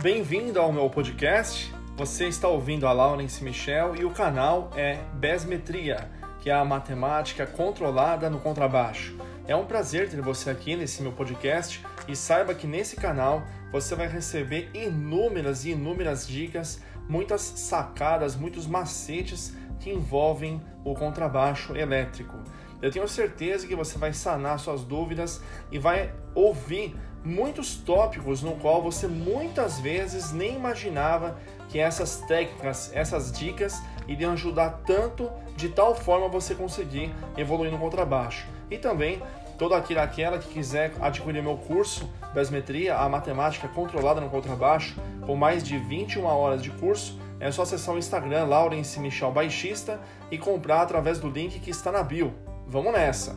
Bem-vindo ao meu podcast. Você está ouvindo a Laurence Michel e o canal é Besmetria, que é a matemática controlada no contrabaixo. É um prazer ter você aqui nesse meu podcast e saiba que nesse canal você vai receber inúmeras e inúmeras dicas, muitas sacadas, muitos macetes que envolvem o contrabaixo elétrico. Eu tenho certeza que você vai sanar suas dúvidas e vai ouvir muitos tópicos no qual você muitas vezes nem imaginava que essas técnicas, essas dicas iriam ajudar tanto de tal forma você conseguir evoluir no contrabaixo. E também todo aquele aquela que quiser adquirir meu curso Besmetria, a matemática controlada no contrabaixo, com mais de 21 horas de curso, é só acessar o Instagram Laurence Michel Baixista e comprar através do link que está na bio. Vamos nessa!